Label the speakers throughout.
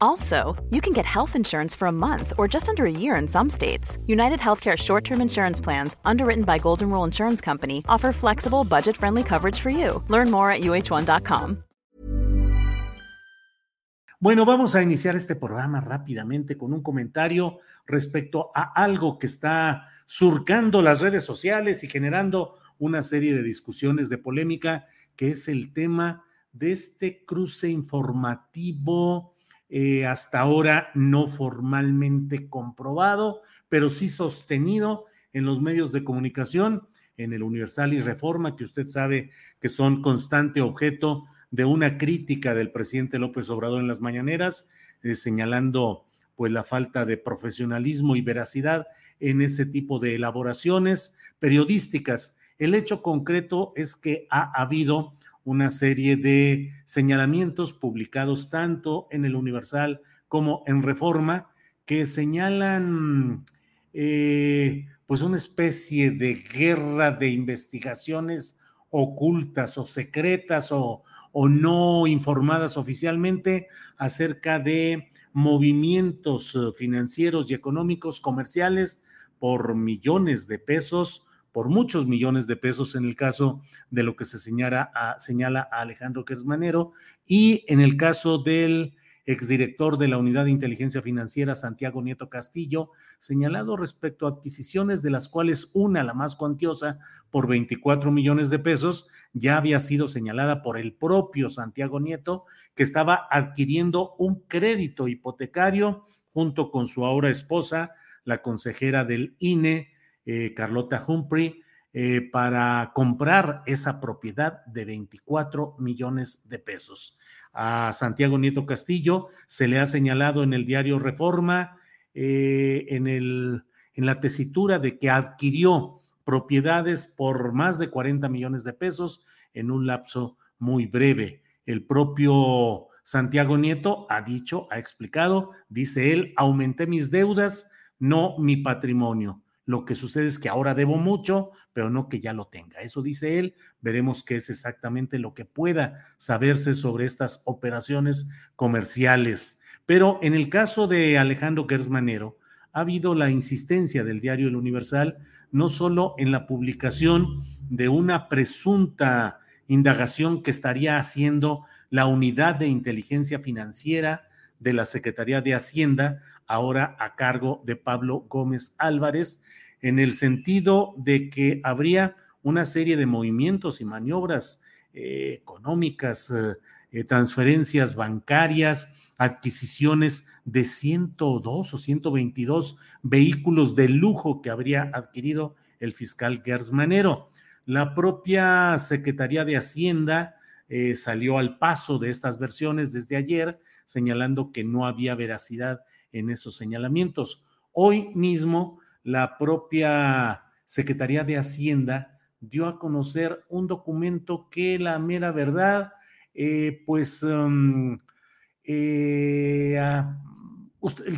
Speaker 1: Also, you can get health insurance for a month or just under a year in some states. United Healthcare short term insurance plans, underwritten by Golden Rule Insurance Company, offer flexible, budget friendly coverage for you. Learn more at uh1.com.
Speaker 2: Bueno, vamos a iniciar este programa rápidamente con un comentario respecto a algo que está surcando las redes sociales y generando una serie de discusiones de polémica, que es el tema de este cruce informativo eh, hasta ahora no formalmente comprobado, pero sí sostenido en los medios de comunicación, en el Universal y Reforma, que usted sabe que son constante objeto de una crítica del presidente López Obrador en las mañaneras, eh, señalando pues la falta de profesionalismo y veracidad en ese tipo de elaboraciones periodísticas. El hecho concreto es que ha habido una serie de señalamientos publicados tanto en el Universal como en Reforma que señalan eh, pues una especie de guerra de investigaciones ocultas o secretas o, o no informadas oficialmente acerca de movimientos eh, financieros y económicos comerciales por millones de pesos por muchos millones de pesos en el caso de lo que se señala a, señala a Alejandro Kersmanero y en el caso del exdirector de la Unidad de Inteligencia Financiera, Santiago Nieto Castillo, señalado respecto a adquisiciones de las cuales una, la más cuantiosa, por 24 millones de pesos, ya había sido señalada por el propio Santiago Nieto, que estaba adquiriendo un crédito hipotecario junto con su ahora esposa, la consejera del INE, eh, Carlota Humphrey, eh, para comprar esa propiedad de 24 millones de pesos. A Santiago Nieto Castillo se le ha señalado en el diario Reforma, eh, en, en la tesitura de que adquirió propiedades por más de 40 millones de pesos en un lapso muy breve. El propio Santiago Nieto ha dicho, ha explicado, dice él, aumenté mis deudas, no mi patrimonio. Lo que sucede es que ahora debo mucho, pero no que ya lo tenga. Eso dice él. Veremos qué es exactamente lo que pueda saberse sobre estas operaciones comerciales. Pero en el caso de Alejandro Gersmanero, ha habido la insistencia del diario El Universal, no solo en la publicación de una presunta indagación que estaría haciendo la unidad de inteligencia financiera de la Secretaría de Hacienda, ahora a cargo de Pablo Gómez Álvarez, en el sentido de que habría una serie de movimientos y maniobras eh, económicas, eh, eh, transferencias bancarias, adquisiciones de 102 o 122 vehículos de lujo que habría adquirido el fiscal Gersmanero. La propia Secretaría de Hacienda salió al paso de estas versiones desde ayer, señalando que no había veracidad en esos señalamientos. Hoy mismo, la propia Secretaría de Hacienda dio a conocer un documento que la mera verdad, eh, pues, um, eh,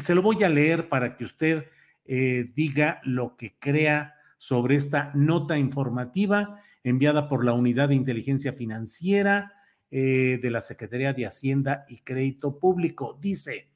Speaker 2: se lo voy a leer para que usted eh, diga lo que crea sobre esta nota informativa enviada por la Unidad de Inteligencia Financiera de la Secretaría de Hacienda y Crédito Público. Dice,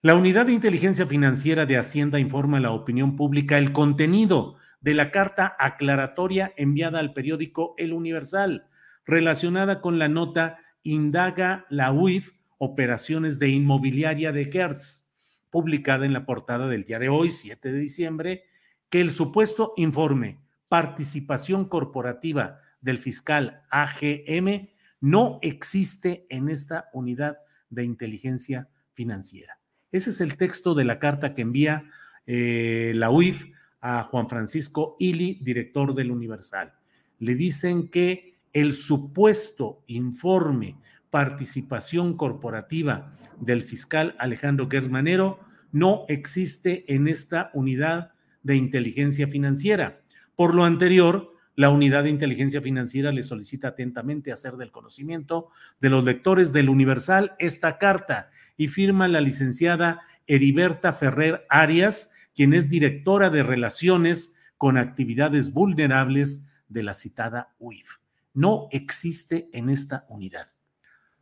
Speaker 2: la Unidad de Inteligencia Financiera de Hacienda informa a la opinión pública el contenido de la carta aclaratoria enviada al periódico El Universal, relacionada con la nota Indaga la UIF Operaciones de Inmobiliaria de Hertz, publicada en la portada del día de hoy, 7 de diciembre, que el supuesto informe Participación Corporativa del fiscal AGM no existe en esta unidad de inteligencia financiera. Ese es el texto de la carta que envía eh, la UIF a Juan Francisco Ili, director del Universal. Le dicen que el supuesto informe participación corporativa del fiscal Alejandro Gersmanero no existe en esta unidad de inteligencia financiera. Por lo anterior, la unidad de inteligencia financiera le solicita atentamente hacer del conocimiento de los lectores del Universal esta carta y firma la licenciada Heriberta Ferrer Arias, quien es directora de relaciones con actividades vulnerables de la citada UIF. No existe en esta unidad.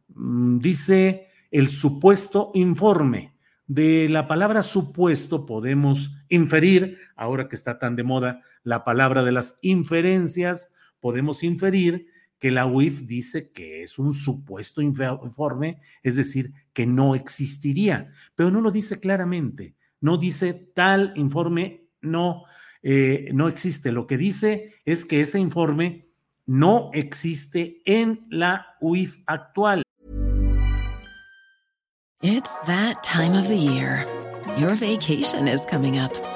Speaker 2: Mm, dice el supuesto informe. De la palabra supuesto podemos inferir, ahora que está tan de moda la palabra de las inferencias, podemos inferir que la UIF dice que es un supuesto informe, es decir, que no existiría, pero no lo dice claramente, no dice tal informe no, eh, no existe. Lo que dice es que ese informe no existe en la UIF actual.
Speaker 3: It's that time of the year. Your vacation is coming up.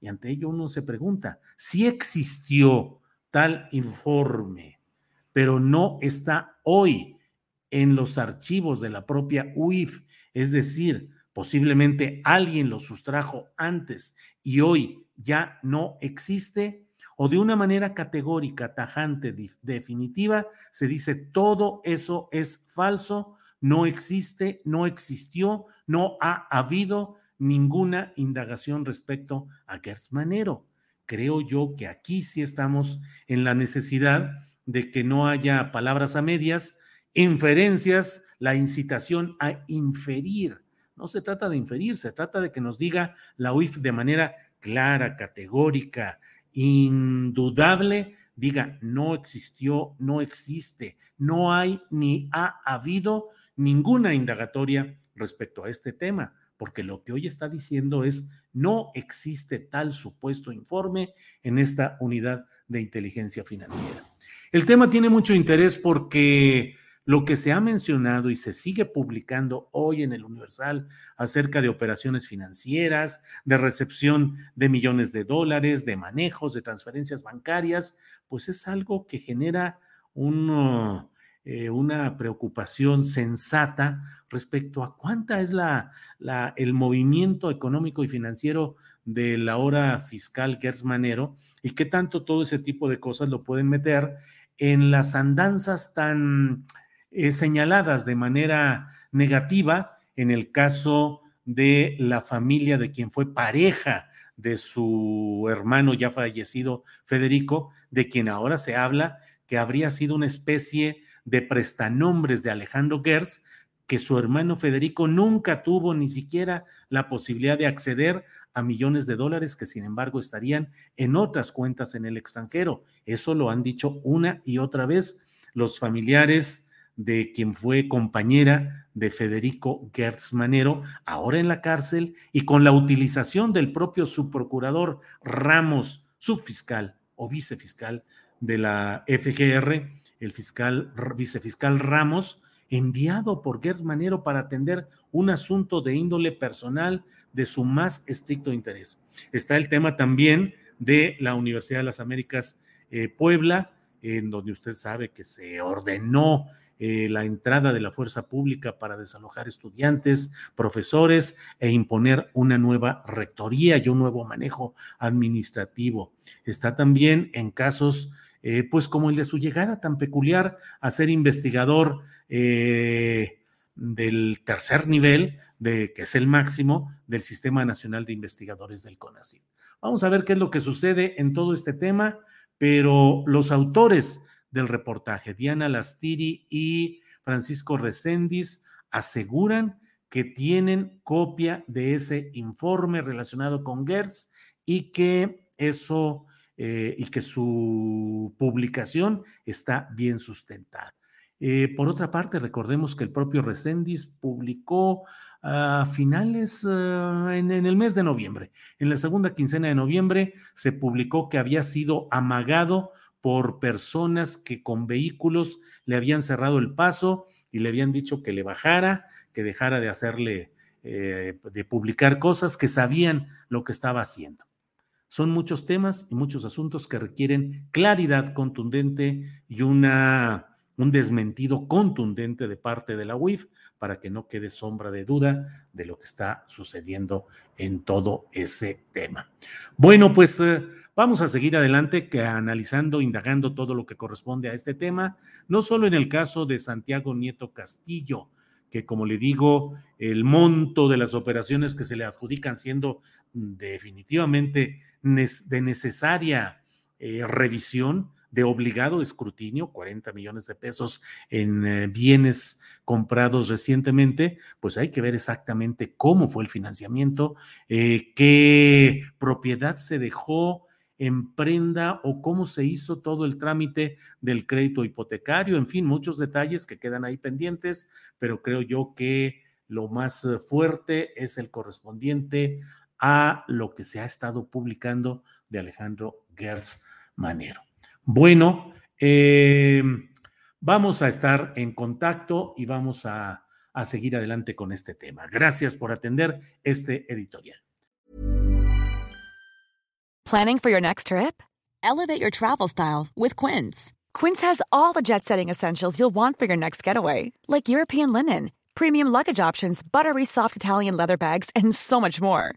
Speaker 2: Y ante ello uno se pregunta, si existió tal informe, pero no está hoy en los archivos de la propia UIF, es decir, posiblemente alguien lo sustrajo antes y hoy ya no existe, o de una manera categórica, tajante, definitiva, se dice todo eso es falso, no existe, no existió, no ha habido ninguna indagación respecto a Gertz Manero. Creo yo que aquí sí estamos en la necesidad de que no haya palabras a medias, inferencias, la incitación a inferir. No se trata de inferir, se trata de que nos diga la UIF de manera clara, categórica, indudable, diga, no existió, no existe, no hay ni ha habido ninguna indagatoria respecto a este tema, porque lo que hoy está diciendo es, no existe tal supuesto informe en esta unidad de inteligencia financiera. El tema tiene mucho interés porque lo que se ha mencionado y se sigue publicando hoy en el Universal acerca de operaciones financieras, de recepción de millones de dólares, de manejos, de transferencias bancarias, pues es algo que genera eh, una preocupación sensata respecto a cuánta es la, el movimiento económico y financiero de la hora fiscal Gersmanero y qué tanto todo ese tipo de cosas lo pueden meter en las andanzas tan eh, señaladas de manera negativa en el caso de la familia de quien fue pareja de su hermano ya fallecido Federico, de quien ahora se habla que habría sido una especie de prestanombres de Alejandro Gers, que su hermano Federico nunca tuvo ni siquiera la posibilidad de acceder a millones de dólares que sin embargo estarían en otras cuentas en el extranjero. Eso lo han dicho una y otra vez los familiares de quien fue compañera de Federico Gertz Manero, ahora en la cárcel y con la utilización del propio subprocurador Ramos, subfiscal o vicefiscal de la FGR, el fiscal vicefiscal Ramos, enviado por Gertz Manero para atender un asunto de índole personal de su más estricto interés. Está el tema también de la Universidad de las Américas eh, Puebla, en donde usted sabe que se ordenó eh, la entrada de la fuerza pública para desalojar estudiantes, profesores e imponer una nueva rectoría y un nuevo manejo administrativo. Está también en casos eh, pues como el de su llegada tan peculiar a ser investigador eh, del tercer nivel, de, que es el máximo del Sistema Nacional de Investigadores del CONACYT. Vamos a ver qué es lo que sucede en todo este tema, pero los autores del reportaje, Diana Lastiri y Francisco Recendis, aseguran que tienen copia de ese informe relacionado con Gertz y que eso eh, y que su publicación está bien sustentada. Eh, por otra parte, recordemos que el propio Recendis publicó a finales, ah, en, el mes de noviembre, en la segunda quincena de noviembre, se publicó que había sido amagado por personas que con vehículos le habían cerrado el paso y le habían dicho que le bajara, que dejara de hacerle, eh, de publicar cosas que sabían lo que estaba haciendo. Son muchos temas y muchos asuntos que requieren claridad contundente y una, un desmentido contundente de parte de la UIF para que no quede sombra de duda de lo que está sucediendo en todo ese tema. Bueno, pues eh, vamos a seguir adelante que analizando, indagando todo lo que corresponde a este tema, no solo en el caso de Santiago Nieto Castillo, que como le digo, el monto de las operaciones que se le adjudican siendo definitivamente de necesaria eh, revisión, de obligado escrutinio, 40 millones de pesos en eh, bienes comprados recientemente, pues hay que ver exactamente cómo fue el financiamiento, eh, qué propiedad se dejó en prenda o cómo se hizo todo el trámite del crédito hipotecario, en fin, muchos detalles que quedan ahí pendientes, pero creo yo que lo más fuerte es el correspondiente a lo que se ha estado publicando de Alejandro Gertz Manero. Bueno, eh, vamos a estar en contacto y vamos a, a seguir adelante con este tema. Gracias por atender este editorial.
Speaker 4: Planning for your next trip? Elevate your travel style with Quince. Quince has all the jet setting essentials you'll want for your next getaway, like European linen, premium luggage options, buttery soft Italian leather bags, and so much more